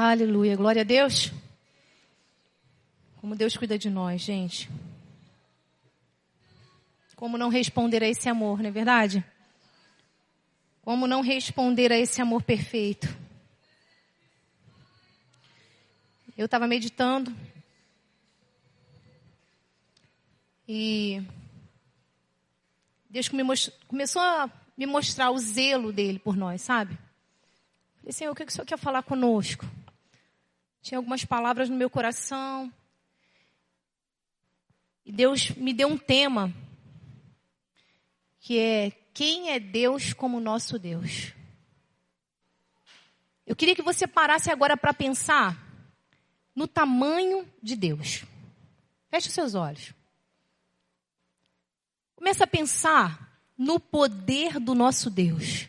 Aleluia, glória a Deus. Como Deus cuida de nós, gente. Como não responder a esse amor, não é verdade? Como não responder a esse amor perfeito? Eu estava meditando e Deus começou a me mostrar o zelo dele por nós, sabe? Falei, Senhor, o que o Senhor quer falar conosco? Tinha algumas palavras no meu coração. E Deus me deu um tema. Que é quem é Deus como nosso Deus? Eu queria que você parasse agora para pensar no tamanho de Deus. Feche os seus olhos. Começa a pensar no poder do nosso Deus,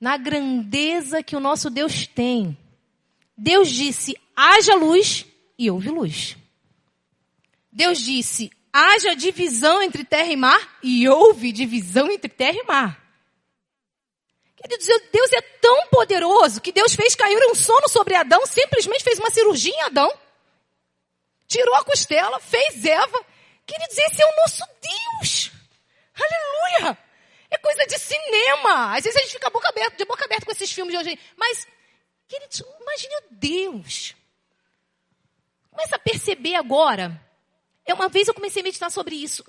na grandeza que o nosso Deus tem. Deus disse: haja luz e houve luz. Deus disse: haja divisão entre terra e mar e houve divisão entre terra e mar. Deus é tão poderoso que Deus fez cair um sono sobre Adão, simplesmente fez uma cirurgia em Adão. Tirou a costela, fez Eva. Queridos, esse é o nosso Deus. Aleluia! É coisa de cinema. Às vezes a gente fica boca aberta, de boca aberta com esses filmes de hoje. Mas, queridos, imagine Deus. Começa a perceber agora. É uma vez eu comecei a meditar sobre isso.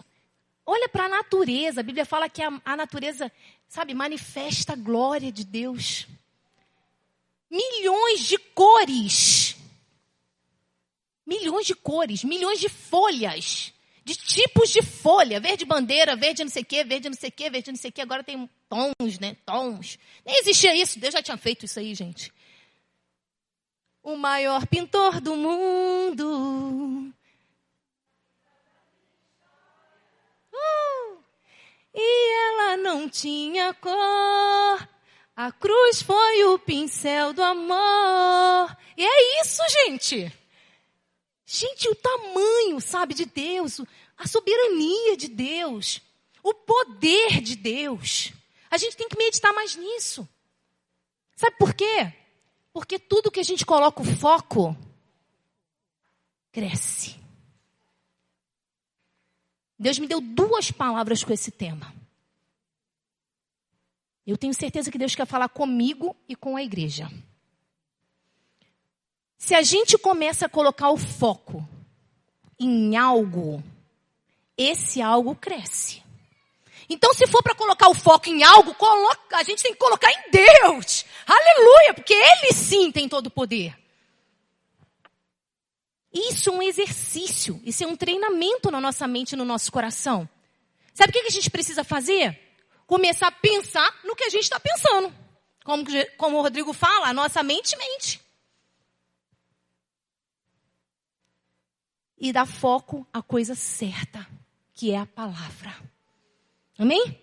Olha para a natureza. A Bíblia fala que a, a natureza, sabe, manifesta a glória de Deus. Milhões de cores. Milhões de cores, milhões de folhas de tipos de folha, verde bandeira, verde não sei o que, verde não sei o que, verde não sei o que, agora tem tons, né? Tons. Nem existia isso, Deus já tinha feito isso aí, gente. O maior pintor do mundo. Uh, e ela não tinha cor. A cruz foi o pincel do amor. E é isso, gente. Gente, o tamanho, sabe, de Deus, a soberania de Deus, o poder de Deus. A gente tem que meditar mais nisso. Sabe por quê? Porque tudo que a gente coloca o foco cresce. Deus me deu duas palavras com esse tema. Eu tenho certeza que Deus quer falar comigo e com a igreja. Se a gente começa a colocar o foco em algo, esse algo cresce. Então, se for para colocar o foco em algo, coloca, a gente tem que colocar em Deus. Aleluia, porque Ele sim tem todo o poder. Isso é um exercício, isso é um treinamento na nossa mente no nosso coração. Sabe o que a gente precisa fazer? Começar a pensar no que a gente está pensando. Como, como o Rodrigo fala, a nossa mente mente. e dar foco à coisa certa, que é a palavra. Amém?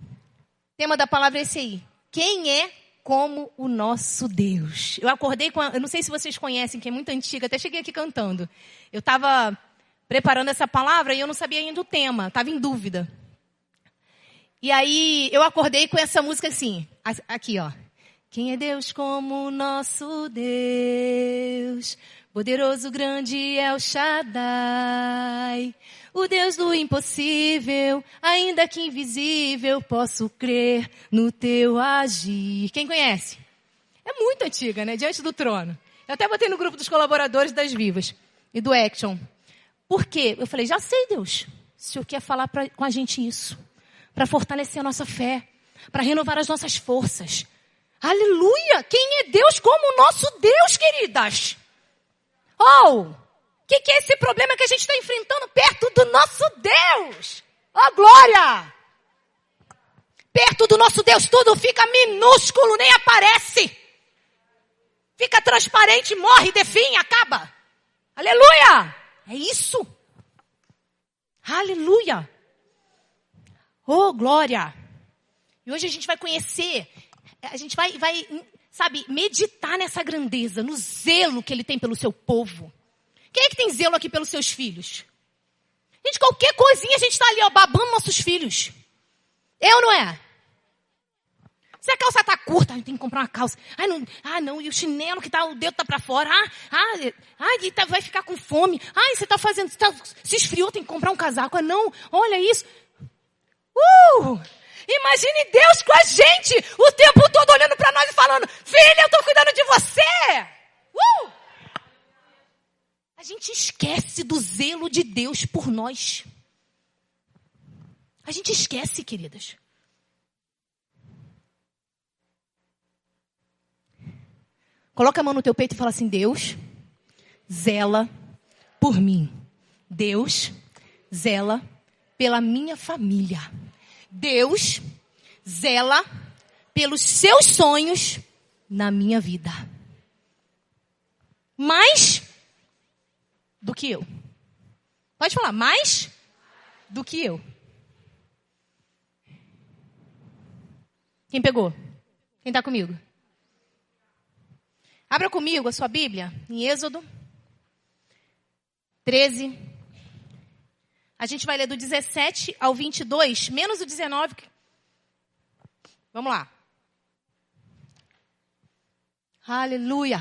O tema da palavra é esse aí. Quem é como o nosso Deus? Eu acordei com, a, eu não sei se vocês conhecem, que é muito antiga, até cheguei aqui cantando. Eu estava preparando essa palavra e eu não sabia ainda o tema, estava em dúvida. E aí eu acordei com essa música assim, aqui ó. Quem é Deus como o nosso Deus? Poderoso grande é o Shaddai, o Deus do impossível, ainda que invisível, posso crer no teu agir. Quem conhece? É muito antiga, né? Diante do trono. Eu até botei no grupo dos colaboradores das Vivas e do Action. Por quê? Eu falei, já sei, Deus. O Senhor quer falar pra, com a gente isso. Para fortalecer a nossa fé. Para renovar as nossas forças. Aleluia! Quem é Deus como o nosso Deus, queridas? Oh, o que, que é esse problema que a gente está enfrentando perto do nosso Deus? Oh, glória! Perto do nosso Deus tudo fica minúsculo, nem aparece. Fica transparente, morre, definha, acaba. Aleluia! É isso. Aleluia! Oh, glória! E hoje a gente vai conhecer, a gente vai, vai sabe, meditar nessa grandeza, no zelo que ele tem pelo seu povo. Quem é que tem zelo aqui pelos seus filhos? Gente, qualquer coisinha a gente está ali, ó, babando nossos filhos. Ou não é? Se a calça tá curta, tem que comprar uma calça. Ai, não, ah, não, e o chinelo que tá, o dedo tá para fora. Ah, ah, ah tá, vai ficar com fome. Ai, você tá fazendo, tá, se esfriou, tem que comprar um casaco. Ah, não, olha isso. Uh! Imagine Deus com a gente o tempo todo olhando para nós e falando: Filha, eu estou cuidando de você. Uh! A gente esquece do zelo de Deus por nós. A gente esquece, queridas. Coloca a mão no teu peito e fala assim: Deus, zela por mim. Deus, zela pela minha família. Deus zela pelos seus sonhos na minha vida. Mais do que eu. Pode falar, mais do que eu. Quem pegou? Quem está comigo? Abra comigo a sua Bíblia em Êxodo 13. A gente vai ler do 17 ao 22, menos o 19. Vamos lá. Aleluia.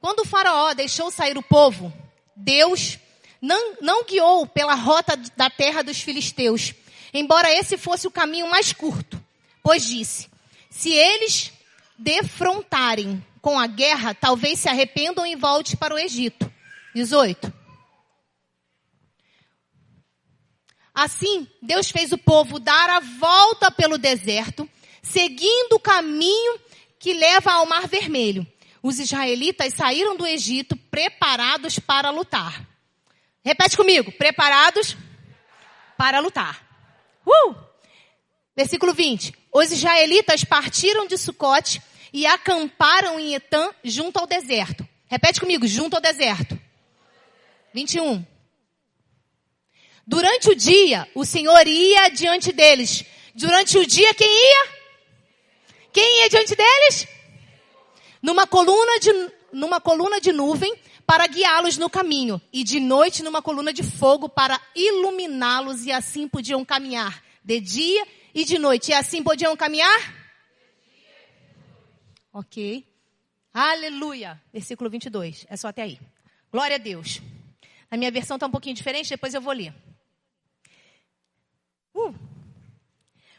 Quando o faraó deixou sair o povo, Deus não, não guiou pela rota da terra dos filisteus, embora esse fosse o caminho mais curto, pois disse, se eles defrontarem com a guerra, talvez se arrependam e volte para o Egito. 18. Assim, Deus fez o povo dar a volta pelo deserto, seguindo o caminho que leva ao Mar Vermelho. Os israelitas saíram do Egito preparados para lutar. Repete comigo: preparados para lutar. Uh! Versículo 20. Os israelitas partiram de Sucote e acamparam em Etã junto ao deserto. Repete comigo, junto ao deserto. 21. Durante o dia, o Senhor ia diante deles. Durante o dia, quem ia? Quem ia diante deles? Numa coluna de, numa coluna de nuvem para guiá-los no caminho. E de noite numa coluna de fogo para iluminá-los e assim podiam caminhar. De dia e de noite. E assim podiam caminhar? Ok. Aleluia. Versículo 22. É só até aí. Glória a Deus. A minha versão está um pouquinho diferente, depois eu vou ler. Uh.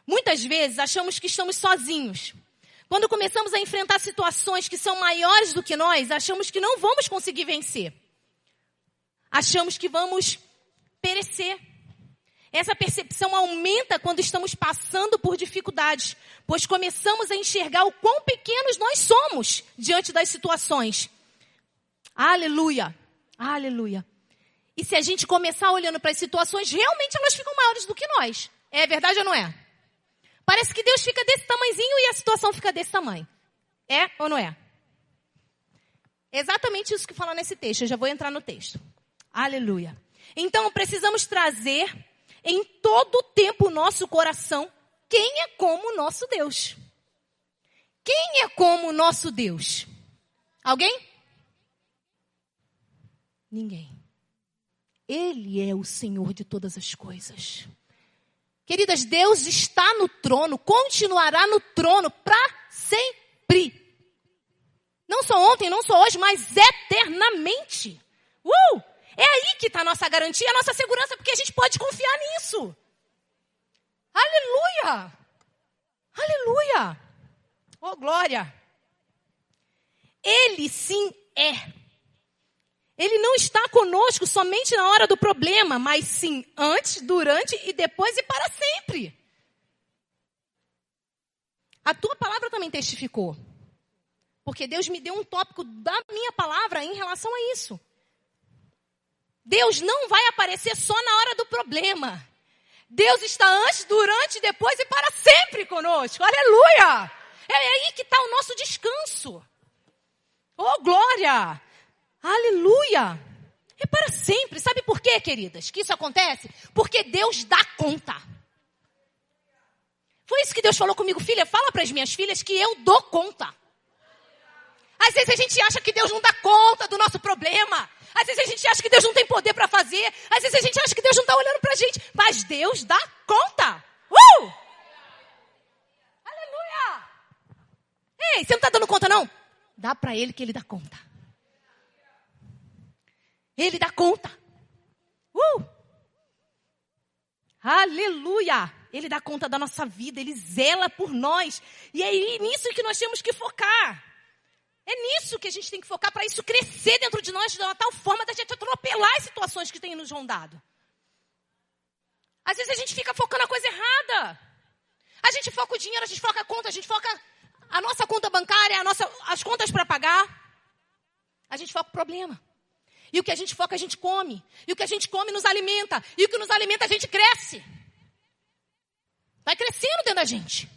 Muitas vezes achamos que estamos sozinhos. Quando começamos a enfrentar situações que são maiores do que nós, achamos que não vamos conseguir vencer. Achamos que vamos perecer. Essa percepção aumenta quando estamos passando por dificuldades, pois começamos a enxergar o quão pequenos nós somos diante das situações. Aleluia! Aleluia! E se a gente começar olhando para as situações, realmente elas ficam maiores do que nós. É verdade ou não é? Parece que Deus fica desse tamanhozinho e a situação fica desse tamanho. É ou não é? Exatamente isso que fala nesse texto. Eu já vou entrar no texto. Aleluia. Então precisamos trazer em todo o tempo o nosso coração quem é como o nosso Deus. Quem é como o nosso Deus? Alguém? Ninguém. Ele é o Senhor de todas as coisas. Queridas, Deus está no trono, continuará no trono para sempre. Não só ontem, não só hoje, mas eternamente. Uh! É aí que está a nossa garantia, a nossa segurança, porque a gente pode confiar nisso. Aleluia! Aleluia! Oh, glória! Ele sim é. Ele não está conosco somente na hora do problema, mas sim antes, durante e depois e para sempre. A tua palavra também testificou. Porque Deus me deu um tópico da minha palavra em relação a isso. Deus não vai aparecer só na hora do problema. Deus está antes, durante, depois e para sempre conosco. Aleluia! É aí que está o nosso descanso. Oh, glória! Aleluia! É para sempre. Sabe por quê, queridas, que isso acontece? Porque Deus dá conta. Foi isso que Deus falou comigo, filha. Fala para as minhas filhas que eu dou conta. Às vezes a gente acha que Deus não dá conta do nosso problema. Às vezes a gente acha que Deus não tem poder para fazer. Às vezes a gente acha que Deus não está olhando para a gente. Mas Deus dá conta. Uh! Aleluia! Ei, você não está dando conta, não? Dá para ele que ele dá conta. Ele dá conta. Uh! Aleluia! Ele dá conta da nossa vida, ele zela por nós. E é nisso que nós temos que focar. É nisso que a gente tem que focar para isso crescer dentro de nós de uma tal forma da gente atropelar as situações que têm nos rondado. Às vezes a gente fica focando a coisa errada. A gente foca o dinheiro, a gente foca a conta, a gente foca a nossa conta bancária, a nossa, as contas para pagar. A gente foca o problema. E o que a gente foca, a gente come. E o que a gente come nos alimenta. E o que nos alimenta, a gente cresce. Vai crescendo dentro da gente.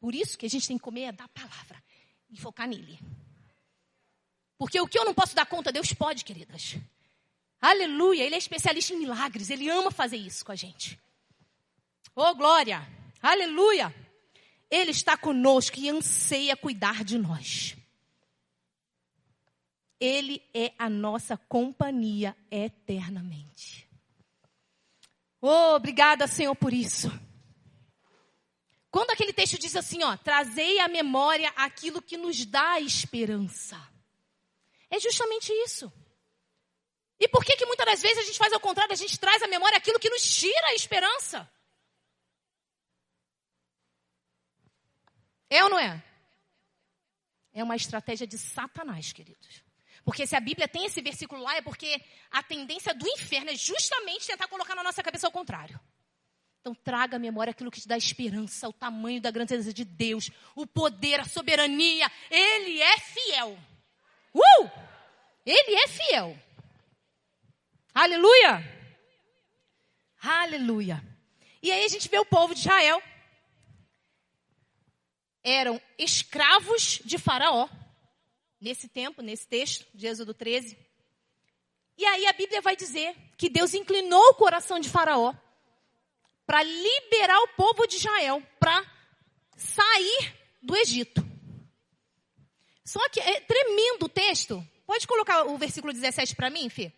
Por isso que a gente tem que comer é da palavra e focar nele. Porque o que eu não posso dar conta, Deus pode, queridas. Aleluia, ele é especialista em milagres, ele ama fazer isso com a gente. Oh, glória! Aleluia! Ele está conosco e anseia cuidar de nós. Ele é a nossa companhia eternamente. Oh, obrigada, Senhor, por isso. Quando aquele texto diz assim, ó, trazei à memória aquilo que nos dá esperança. É justamente isso. E por que que muitas das vezes a gente faz ao contrário, a gente traz à memória aquilo que nos tira a esperança? É ou não é? É uma estratégia de Satanás, queridos. Porque se a Bíblia tem esse versículo lá, é porque a tendência do inferno é justamente tentar colocar na nossa cabeça ao contrário. Então traga à memória aquilo que te dá esperança, o tamanho da grandeza de Deus, o poder, a soberania. Ele é fiel. Uh! Ele é fiel. Aleluia! Aleluia! E aí a gente vê o povo de Israel. Eram escravos de Faraó nesse tempo, nesse texto de Êxodo 13. E aí a Bíblia vai dizer que Deus inclinou o coração de Faraó para liberar o povo de Israel para sair do Egito. Só que é tremendo o texto. Pode colocar o versículo 17 para mim, Fê?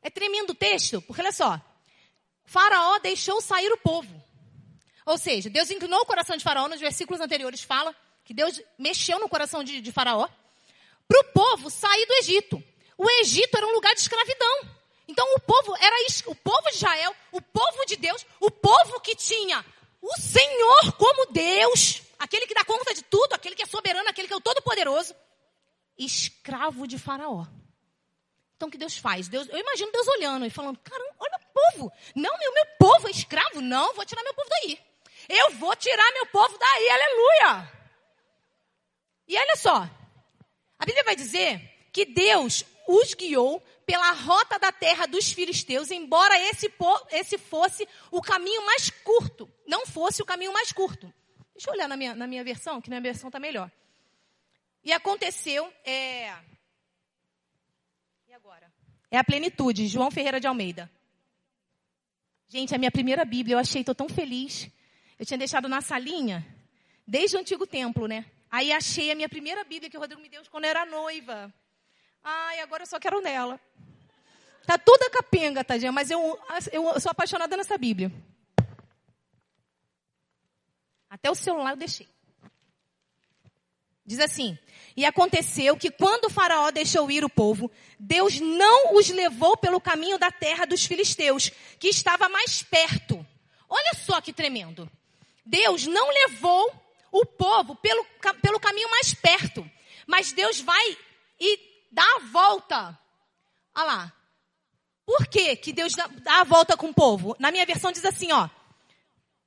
É tremendo o texto, porque olha só. Faraó deixou sair o povo. Ou seja, Deus inclinou o coração de Faraó, nos versículos anteriores fala que Deus mexeu no coração de, de Faraó, para o povo sair do Egito. O Egito era um lugar de escravidão. Então o povo era o povo de Israel, o povo de Deus, o povo que tinha o Senhor como Deus, aquele que dá conta de tudo, aquele que é soberano, aquele que é o todo-poderoso, escravo de Faraó. Então o que Deus faz? Deus, eu imagino Deus olhando e falando: caramba, olha o povo. Não, meu, meu povo é escravo. Não, vou tirar meu povo daí. Eu vou tirar meu povo daí, aleluia. E olha só, a Bíblia vai dizer que Deus os guiou pela rota da terra dos filisteus, embora esse, esse fosse o caminho mais curto, não fosse o caminho mais curto. Deixa eu olhar na minha, na minha versão, que minha versão está melhor. E aconteceu, é... E agora? É a plenitude, João Ferreira de Almeida. Gente, a minha primeira Bíblia, eu achei, estou tão feliz. Eu tinha deixado na salinha, desde o antigo templo, né? Aí achei a minha primeira Bíblia que o Rodrigo me deu quando eu era noiva. Ai, agora eu só quero nela. Tá toda capenga, tadinha, mas eu, eu sou apaixonada nessa Bíblia. Até o celular eu deixei. Diz assim: E aconteceu que quando o Faraó deixou ir o povo, Deus não os levou pelo caminho da terra dos filisteus, que estava mais perto. Olha só que tremendo. Deus não levou o povo pelo, pelo caminho mais perto. Mas Deus vai e dá a volta. Olha lá. Por que, que Deus dá, a volta com o povo? Na minha versão diz assim, ó.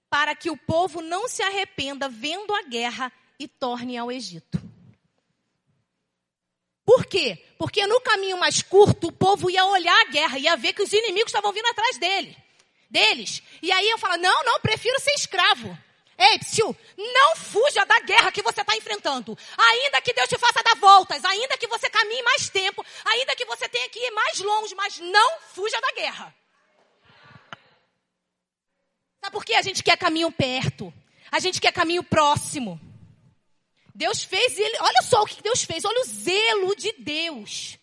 Para que o povo não se arrependa vendo a guerra e torne ao Egito. Por quê? Porque no caminho mais curto, o povo ia olhar a guerra, ia ver que os inimigos estavam vindo atrás dele, deles. E aí eu falo, não, não, prefiro ser escravo. Ei, psiu, não fuja da guerra que você está enfrentando. Ainda que Deus te faça dar voltas, ainda que você caminhe mais tempo, ainda que você tenha que ir mais longe, mas não fuja da guerra. Sabe por que a gente quer caminho perto? A gente quer caminho próximo. Deus fez ele, olha só o que Deus fez, olha o zelo de Deus.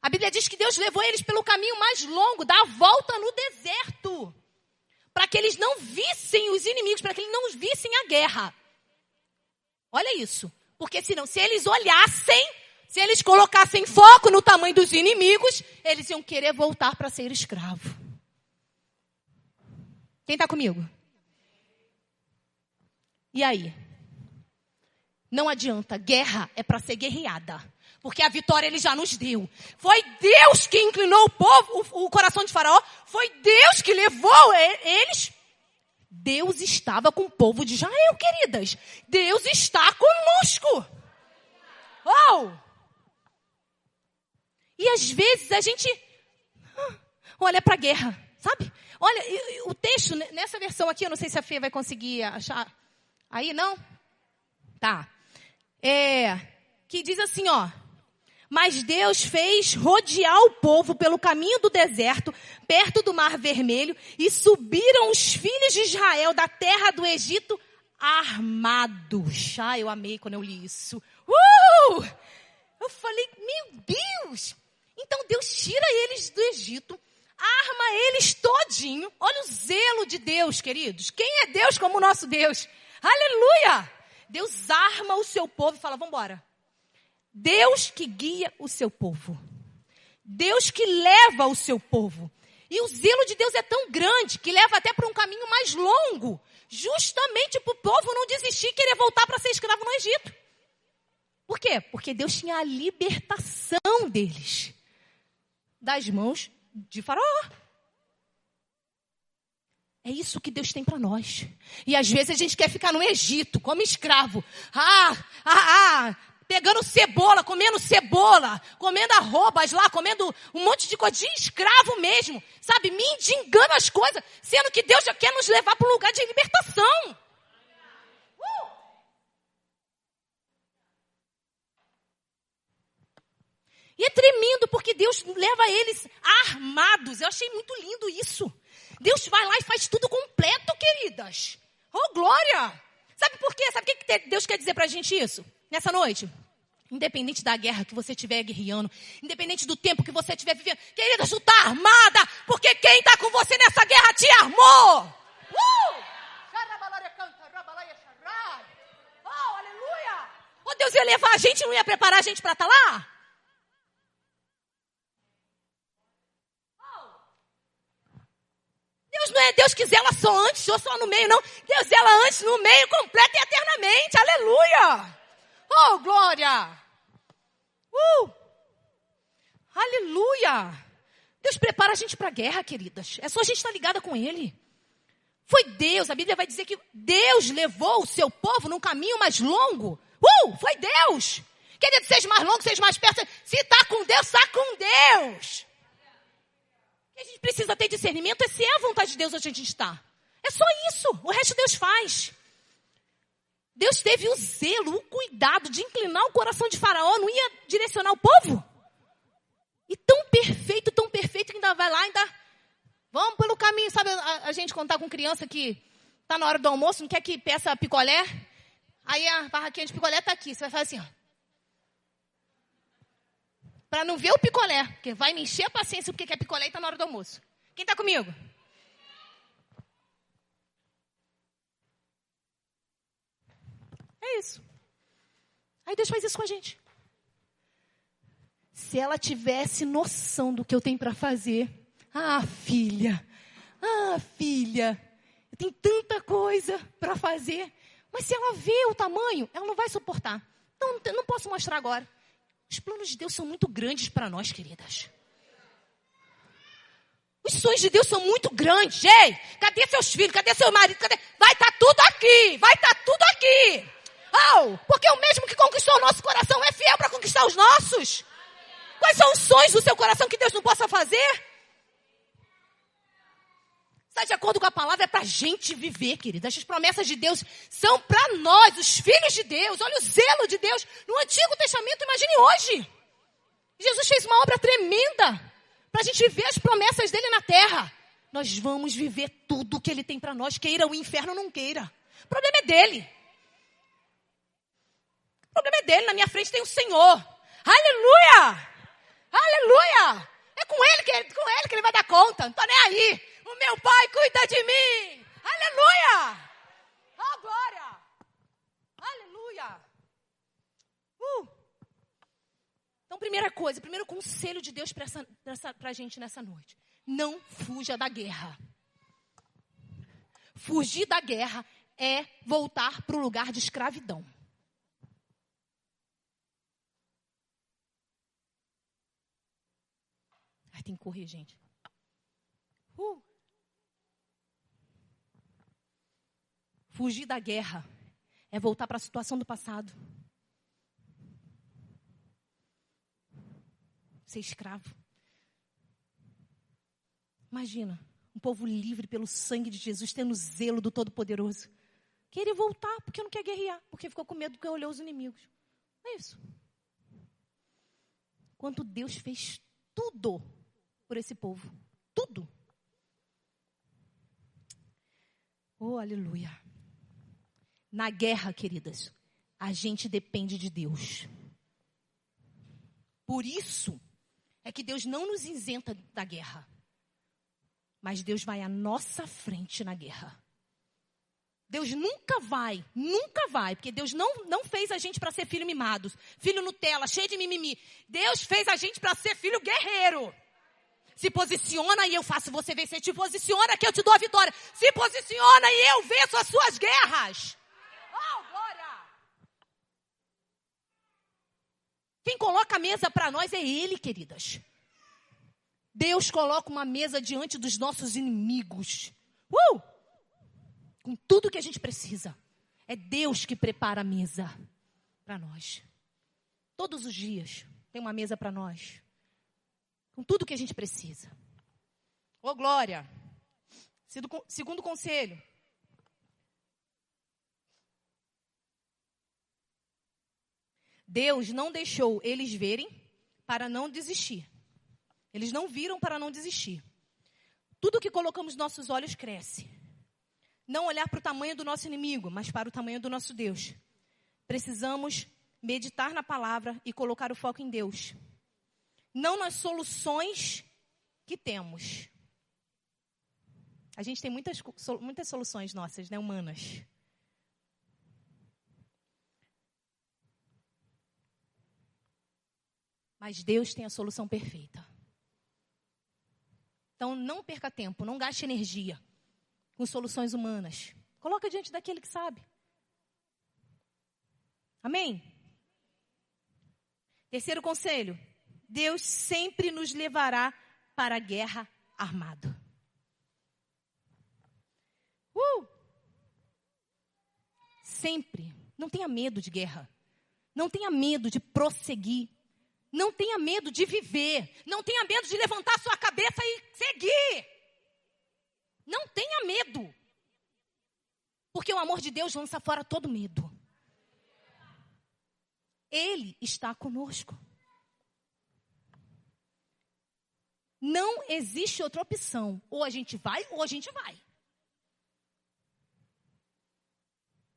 A Bíblia diz que Deus levou eles pelo caminho mais longo, da volta no deserto. Para que eles não vissem os inimigos, para que eles não vissem a guerra. Olha isso. Porque senão, se eles olhassem, se eles colocassem foco no tamanho dos inimigos, eles iam querer voltar para ser escravo. Quem está comigo? E aí? Não adianta, guerra é para ser guerreada. Porque a vitória ele já nos deu. Foi Deus que inclinou o povo, o, o coração de Faraó. Foi Deus que levou eles. Deus estava com o povo de Israel, queridas. Deus está conosco. Oh! E às vezes a gente ah, olha para a guerra, sabe? Olha, o texto, nessa versão aqui, eu não sei se a Fê vai conseguir achar. Aí, não? Tá. É, que diz assim, ó. Mas Deus fez rodear o povo pelo caminho do deserto, perto do Mar Vermelho, e subiram os filhos de Israel da terra do Egito armados. Ah, eu amei quando eu li isso. Uh! Eu falei, meu Deus! Então Deus tira eles do Egito, arma eles todinho. Olha o zelo de Deus, queridos. Quem é Deus como o nosso Deus? Aleluia! Deus arma o seu povo e fala: vamos embora. Deus que guia o seu povo. Deus que leva o seu povo. E o zelo de Deus é tão grande que leva até para um caminho mais longo, justamente para o povo não desistir e querer voltar para ser escravo no Egito. Por quê? Porque Deus tinha a libertação deles das mãos de Faraó. É isso que Deus tem para nós. E às vezes a gente quer ficar no Egito como escravo. Ah, ah, ah, pegando cebola, comendo cebola, comendo arrobas lá, comendo um monte de coisa de escravo mesmo. Sabe, mendigando as coisas, sendo que Deus já quer nos levar para um lugar de libertação. Uh! E é tremendo porque Deus leva eles armados. Eu achei muito lindo isso. Deus vai lá e faz tudo completo, queridas. Oh, glória! Sabe por quê? Sabe o que Deus quer dizer pra gente isso? Nessa noite? Independente da guerra que você estiver guerreando, independente do tempo que você estiver vivendo, querida, tu tá armada, porque quem está com você nessa guerra te armou. Uh! Oh, aleluia! Oh, Deus ia levar a gente, não ia preparar a gente para estar tá lá? Deus não é Deus que zela só antes ou só no meio, não. Deus zela antes, no meio, completo e eternamente. Aleluia! Oh, glória! Uh! Aleluia! Deus prepara a gente para a guerra, queridas. É só a gente estar ligada com Ele. Foi Deus, a Bíblia vai dizer que Deus levou o seu povo num caminho mais longo. Uh! Foi Deus! Quer dizer, seja mais longo, seja mais perto. Se está com Deus, está com Deus que a gente precisa ter discernimento é se é a vontade de Deus onde a gente está. É só isso. O resto Deus faz. Deus teve o zelo, o cuidado de inclinar o coração de Faraó, não ia direcionar o povo. E tão perfeito, tão perfeito, que ainda vai lá, ainda. Vamos pelo caminho, sabe? A, a gente contar com criança que está na hora do almoço, não quer que peça picolé. Aí a barraquinha de picolé está aqui. Você vai fazer assim, ó para não ver o picolé, porque vai me encher a paciência porque quer picolé e está na hora do almoço. Quem está comigo? É isso. Aí Deus faz isso com a gente. Se ela tivesse noção do que eu tenho para fazer, ah, filha, ah, filha, eu tenho tanta coisa para fazer, mas se ela vê o tamanho, ela não vai suportar. Não, não posso mostrar agora. Os planos de Deus são muito grandes para nós, queridas. Os sonhos de Deus são muito grandes. Ei, cadê seus filhos? Cadê seu marido? Cadê? Vai estar tá tudo aqui. Vai estar tá tudo aqui. Oh, porque o mesmo que conquistou o nosso coração é fiel para conquistar os nossos. Quais são os sonhos do seu coração que Deus não possa fazer? Está de acordo com a palavra, é para a gente viver, querida. As promessas de Deus são para nós, os filhos de Deus. Olha o zelo de Deus no Antigo Testamento, imagine hoje. Jesus fez uma obra tremenda para a gente viver as promessas dele na terra. Nós vamos viver tudo o que ele tem para nós, queira o inferno ou não queira. O problema é dele. O problema é dele, na minha frente tem o Senhor. Aleluia! Aleluia! É com ele que, com ele que ele vai dar conta, não estou nem aí. O meu pai cuida de mim. Aleluia! Oh, glória! Aleluia! Uh. Então, primeira coisa, primeiro conselho de Deus para a gente nessa noite. Não fuja da guerra. Fugir da guerra é voltar para o lugar de escravidão. Tem que correr, gente. Uh. Fugir da guerra é voltar para a situação do passado. Ser escravo. Imagina, um povo livre pelo sangue de Jesus, tendo zelo do Todo-Poderoso. Querer voltar porque não quer guerrear, porque ficou com medo que olhou os inimigos. É isso. Quanto Deus fez tudo por esse povo. Tudo. Oh, aleluia. Na guerra, queridas, a gente depende de Deus. Por isso é que Deus não nos isenta da guerra. Mas Deus vai à nossa frente na guerra. Deus nunca vai, nunca vai, porque Deus não, não fez a gente para ser filho mimado, filho Nutella, cheio de mimimi. Deus fez a gente para ser filho guerreiro. Se posiciona e eu faço você vencer. Te posiciona que eu te dou a vitória. Se posiciona e eu venço as suas guerras. Oh, glória! Quem coloca a mesa para nós é Ele, queridas. Deus coloca uma mesa diante dos nossos inimigos. Uh! Com tudo que a gente precisa. É Deus que prepara a mesa para nós. Todos os dias tem uma mesa para nós. Com tudo que a gente precisa. Ô oh, glória! Segundo conselho. Deus não deixou eles verem para não desistir. Eles não viram para não desistir. Tudo que colocamos nossos olhos cresce. Não olhar para o tamanho do nosso inimigo, mas para o tamanho do nosso Deus. Precisamos meditar na palavra e colocar o foco em Deus. Não nas soluções que temos. A gente tem muitas, muitas soluções nossas, né, humanas. Mas Deus tem a solução perfeita. Então não perca tempo, não gaste energia com soluções humanas. Coloca diante daquele que sabe. Amém? Terceiro conselho: Deus sempre nos levará para a guerra armado. Uh! Sempre. Não tenha medo de guerra. Não tenha medo de prosseguir. Não tenha medo de viver. Não tenha medo de levantar sua cabeça e seguir. Não tenha medo. Porque o amor de Deus lança fora todo medo. Ele está conosco. Não existe outra opção. Ou a gente vai, ou a gente vai.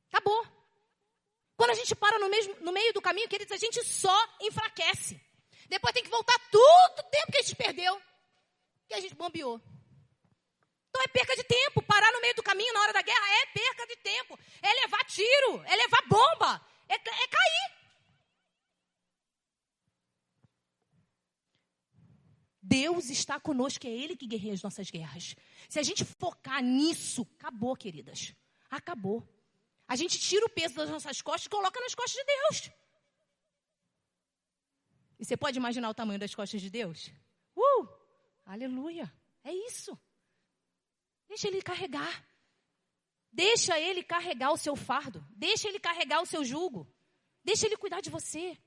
Acabou. Quando a gente para no, mesmo, no meio do caminho, queridos, a gente só enfraquece. Depois tem que voltar tudo o tempo que a gente perdeu, que a gente bombeou. Então é perca de tempo. Parar no meio do caminho na hora da guerra é perca de tempo. É levar tiro, é levar bomba, é, é cair. Deus está conosco, é Ele que guerreia as nossas guerras. Se a gente focar nisso, acabou, queridas. Acabou. A gente tira o peso das nossas costas e coloca nas costas de Deus. E você pode imaginar o tamanho das costas de Deus? Uh! Aleluia! É isso. Deixa ele carregar. Deixa ele carregar o seu fardo. Deixa ele carregar o seu jugo. Deixa ele cuidar de você.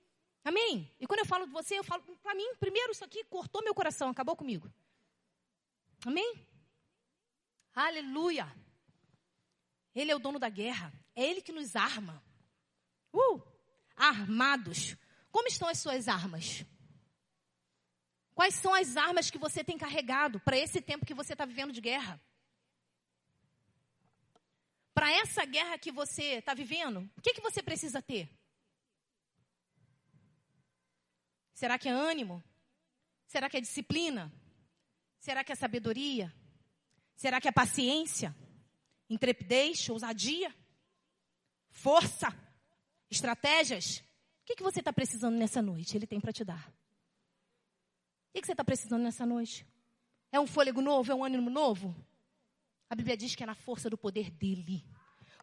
Amém? E quando eu falo de você, eu falo para mim, primeiro isso aqui cortou meu coração, acabou comigo. Amém? Aleluia. Ele é o dono da guerra. É ele que nos arma. Uh! Armados como estão as suas armas? Quais são as armas que você tem carregado para esse tempo que você está vivendo de guerra? Para essa guerra que você está vivendo, o que, que você precisa ter? Será que é ânimo? Será que é disciplina? Será que é sabedoria? Será que é paciência, intrepidez, ousadia, força, estratégias? O que, que você está precisando nessa noite? Ele tem para te dar. O que, que você está precisando nessa noite? É um fôlego novo? É um ânimo novo? A Bíblia diz que é na força do poder dele.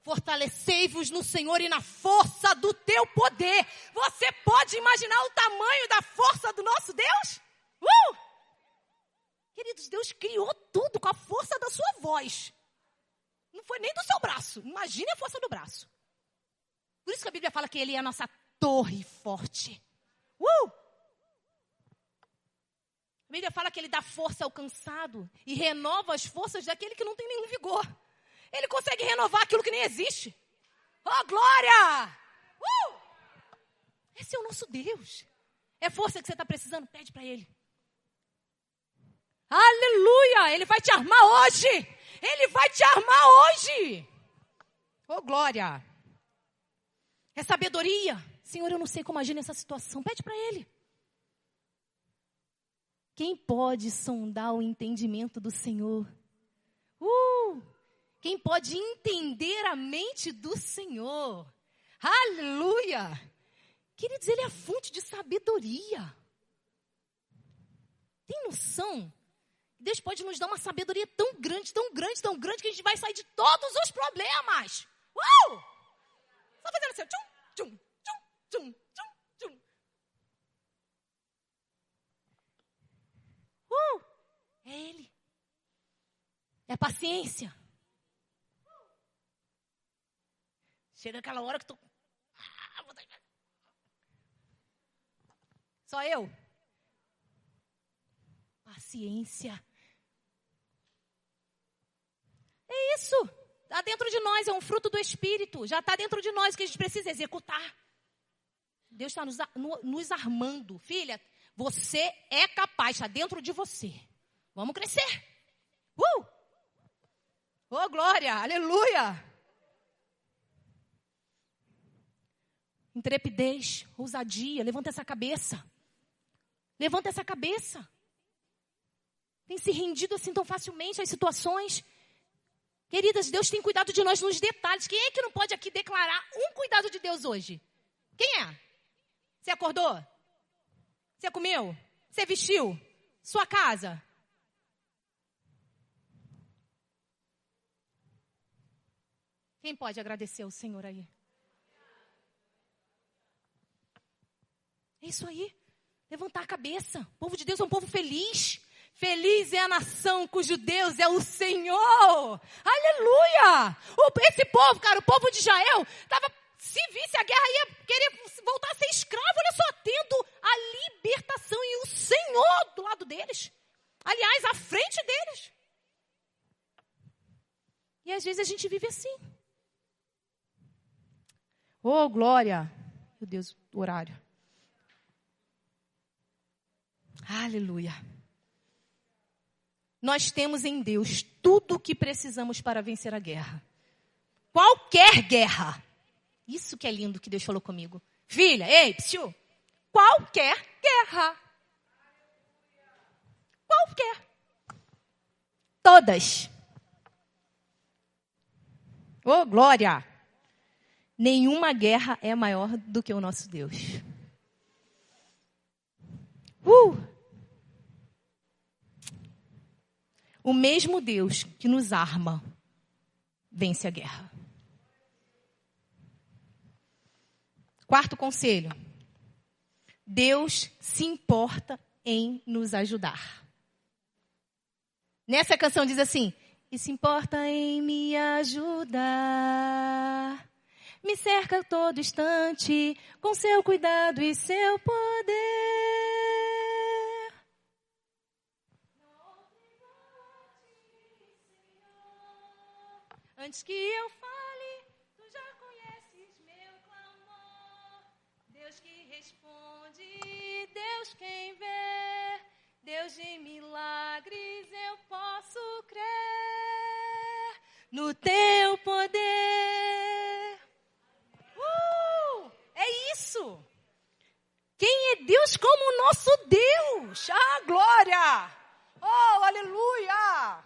Fortalecei-vos no Senhor e na força do teu poder. Você pode imaginar o tamanho da força do nosso Deus? Uh! Queridos, Deus criou tudo com a força da sua voz. Não foi nem do seu braço. Imagine a força do braço. Por isso que a Bíblia fala que ele é a nossa torre forte. Uh! A Bíblia fala que ele dá força ao cansado e renova as forças daquele que não tem nenhum vigor. Ele consegue renovar aquilo que nem existe. Oh, glória! Uh! Esse é o nosso Deus. É força que você está precisando? Pede para Ele. Aleluia! Ele vai te armar hoje! Ele vai te armar hoje! Oh, glória! É sabedoria. Senhor, eu não sei como agir nessa situação. Pede para Ele. Quem pode sondar o entendimento do Senhor? Uh! Quem pode entender a mente do Senhor? Aleluia! Queridos, Ele é a fonte de sabedoria. Tem noção? Deus pode nos dar uma sabedoria tão grande, tão grande, tão grande, que a gente vai sair de todos os problemas. Uau! Só fazendo assim, tchum, tchum, tchum, tchum, tchum, tchum. Uh! É Ele. É paciência. Chega aquela hora que tu. Ah, Só eu? Paciência. É isso. Está dentro de nós, é um fruto do Espírito. Já está dentro de nós que a gente precisa executar. Deus está nos, nos armando. Filha, você é capaz, está dentro de você. Vamos crescer. Uh! Oh, glória! Aleluia! Intrepidez, ousadia, levanta essa cabeça. Levanta essa cabeça. Tem se rendido assim tão facilmente às situações. Queridas, Deus tem cuidado de nós nos detalhes. Quem é que não pode aqui declarar um cuidado de Deus hoje? Quem é? Você acordou? Você comeu? Você vestiu? Sua casa? Quem pode agradecer ao Senhor aí? É isso aí. Levantar a cabeça. O povo de Deus é um povo feliz. Feliz é a nação cujo Deus é o Senhor. Aleluia! esse povo, cara, o povo de Israel, estava se visse a guerra ia querer voltar a ser escravo, olha só, tendo a libertação e o Senhor do lado deles. Aliás, à frente deles. E às vezes a gente vive assim. Oh, glória! Meu Deus, o horário. Aleluia. Nós temos em Deus tudo o que precisamos para vencer a guerra. Qualquer guerra. Isso que é lindo que Deus falou comigo. Filha, ei, psiu, qualquer guerra. Qualquer. Todas. Oh, glória! Nenhuma guerra é maior do que o nosso Deus. Uh! O mesmo Deus que nos arma vence a guerra. Quarto conselho. Deus se importa em nos ajudar. Nessa canção diz assim: E se importa em me ajudar. Me cerca todo instante com seu cuidado e seu poder. Antes que eu fale, tu já conheces meu clamor. Deus que responde, Deus quem vê. Deus de milagres eu posso crer no teu poder. Uh, é isso. Quem é Deus como o nosso Deus? Ah, glória! Oh, aleluia!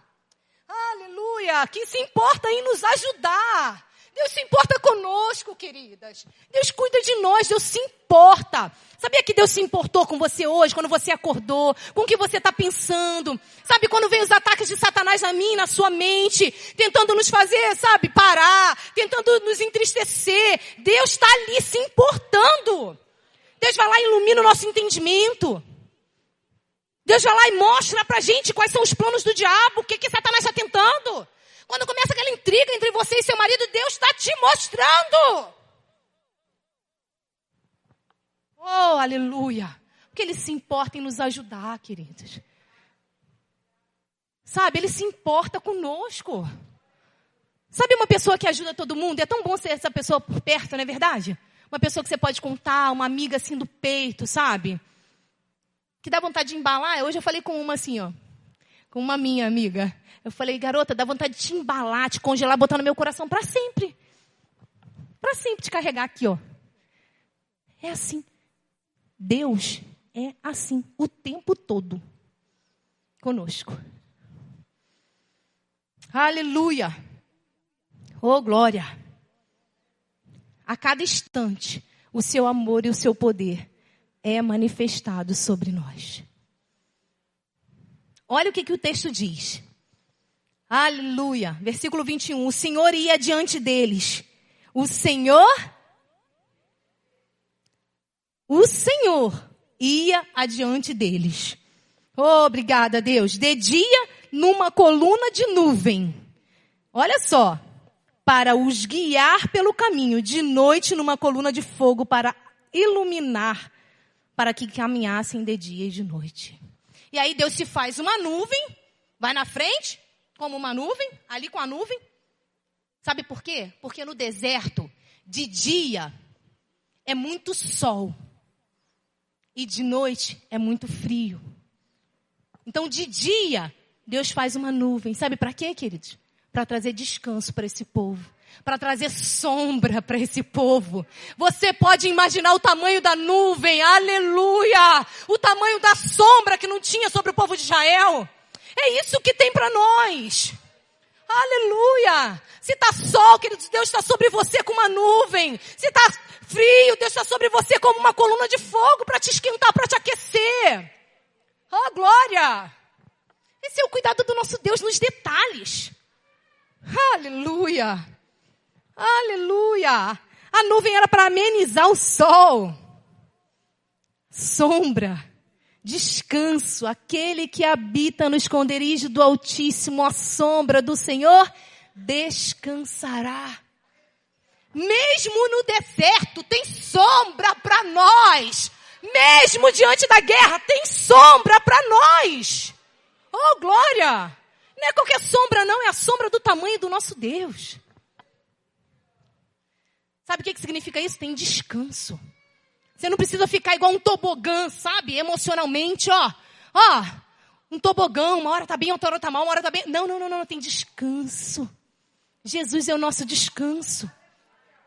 Aleluia! Que se importa em nos ajudar. Deus se importa conosco, queridas. Deus cuida de nós, Deus se importa. Sabia que Deus se importou com você hoje, quando você acordou, com o que você está pensando? Sabe, quando vem os ataques de Satanás na mim, na sua mente, tentando nos fazer, sabe, parar, tentando nos entristecer. Deus está ali se importando. Deus vai lá e ilumina o nosso entendimento. Deus vai lá e mostra pra gente quais são os planos do diabo, o que, que Satanás está tentando. Quando começa aquela intriga entre você e seu marido, Deus está te mostrando. Oh, aleluia. Porque Ele se importa em nos ajudar, queridos. Sabe, Ele se importa conosco. Sabe uma pessoa que ajuda todo mundo? É tão bom ser essa pessoa por perto, não é verdade? Uma pessoa que você pode contar, uma amiga assim do peito, sabe? Que dá vontade de embalar. Hoje eu falei com uma assim, ó. Com uma minha amiga. Eu falei, garota, dá vontade de te embalar, te congelar, botar no meu coração para sempre. Para sempre te carregar aqui, ó. É assim. Deus é assim o tempo todo conosco. Aleluia. Oh, glória. A cada instante, o seu amor e o seu poder é manifestado sobre nós. Olha o que, que o texto diz. Aleluia. Versículo 21. O Senhor ia diante deles. O Senhor o Senhor ia adiante deles. Oh, obrigada, Deus. De dia, numa coluna de nuvem. Olha só. Para os guiar pelo caminho. De noite, numa coluna de fogo para iluminar. Para que caminhassem de dia e de noite. E aí Deus se faz uma nuvem. Vai na frente, como uma nuvem. Ali com a nuvem. Sabe por quê? Porque no deserto, de dia, é muito sol. E de noite é muito frio. Então, de dia, Deus faz uma nuvem. Sabe para quê, queridos? Para trazer descanso para esse povo. Para trazer sombra para esse povo. Você pode imaginar o tamanho da nuvem, aleluia! O tamanho da sombra que não tinha sobre o povo de Israel. É isso que tem para nós. Aleluia! Se está sol, queridos, Deus está sobre você com uma nuvem. Se está frio, Deus está sobre você como uma coluna de fogo para te esquentar, para te aquecer. Oh, glória! Esse é o cuidado do nosso Deus nos detalhes. Aleluia! Aleluia! A nuvem era para amenizar o sol. Sombra, descanso, aquele que habita no esconderijo do Altíssimo, a sombra do Senhor, descansará. Mesmo no deserto tem sombra para nós. Mesmo diante da guerra tem sombra para nós. Oh, glória! Não é qualquer sombra não, é a sombra do tamanho do nosso Deus. Sabe o que significa isso? Tem descanso. Você não precisa ficar igual um tobogã, sabe? Emocionalmente, ó. Ó, um tobogã, uma hora tá bem, outra hora tá mal, uma hora tá bem. Não, não, não, não, tem descanso. Jesus é o nosso descanso.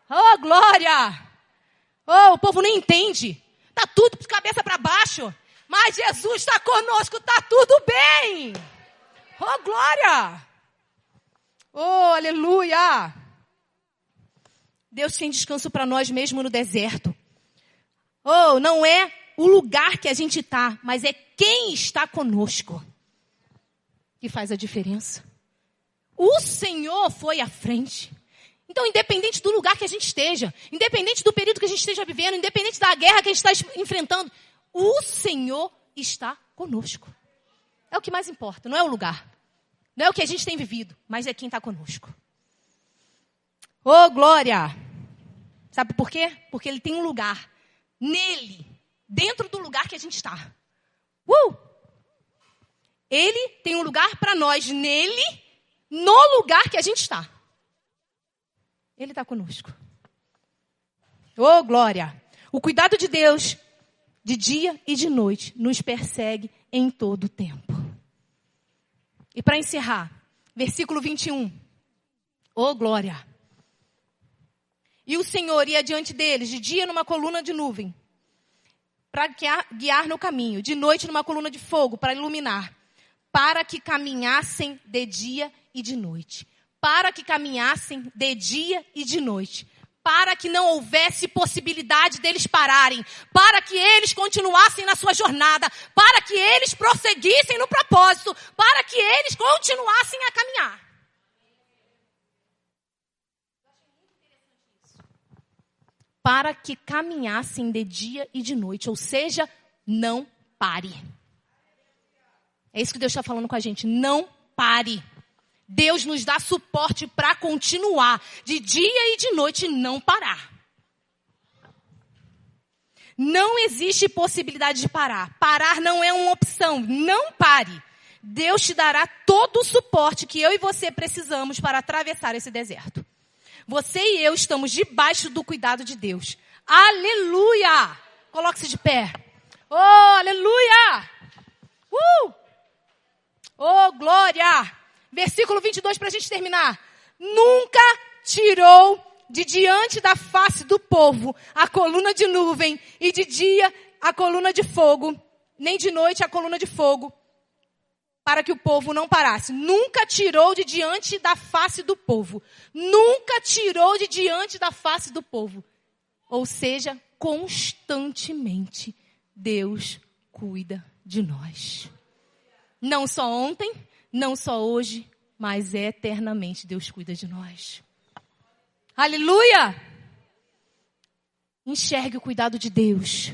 Oh, glória! Oh, o povo nem entende. Tá tudo de cabeça para baixo. Mas Jesus está conosco, tá tudo bem. Oh, glória! Oh, aleluia! Deus tem descanso para nós mesmo no deserto. Oh, não é o lugar que a gente está, mas é quem está conosco que faz a diferença. O Senhor foi à frente. Então, independente do lugar que a gente esteja, independente do período que a gente esteja vivendo, independente da guerra que a gente está enfrentando, o Senhor está conosco. É o que mais importa, não é o lugar. Não é o que a gente tem vivido, mas é quem está conosco. Oh, glória! Sabe por quê? Porque ele tem um lugar nele, dentro do lugar que a gente está. Uh! Ele tem um lugar para nós nele, no lugar que a gente está. Ele está conosco. Oh, glória! O cuidado de Deus, de dia e de noite, nos persegue em todo o tempo. E para encerrar, versículo 21. Oh, glória! E o Senhor ia diante deles, de dia numa coluna de nuvem, para guiar no caminho, de noite numa coluna de fogo, para iluminar, para que caminhassem de dia e de noite, para que caminhassem de dia e de noite, para que não houvesse possibilidade deles pararem, para que eles continuassem na sua jornada, para que eles prosseguissem no propósito, para que eles continuassem a caminhar. Para que caminhassem de dia e de noite, ou seja, não pare. É isso que Deus está falando com a gente. Não pare. Deus nos dá suporte para continuar de dia e de noite não parar. Não existe possibilidade de parar. Parar não é uma opção. Não pare. Deus te dará todo o suporte que eu e você precisamos para atravessar esse deserto. Você e eu estamos debaixo do cuidado de Deus. Aleluia! Coloque-se de pé. Oh, aleluia! Uh! Oh, glória! Versículo 22 para a gente terminar. Nunca tirou de diante da face do povo a coluna de nuvem e de dia a coluna de fogo, nem de noite a coluna de fogo, para que o povo não parasse. Nunca tirou de diante da face do povo. Nunca tirou de diante da face do povo. Ou seja, constantemente Deus cuida de nós. Não só ontem, não só hoje, mas eternamente Deus cuida de nós. Aleluia! Enxergue o cuidado de Deus.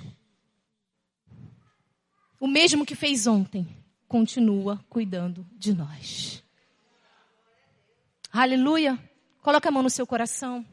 O mesmo que fez ontem, continua cuidando de nós. Aleluia! Coloque a mão no seu coração.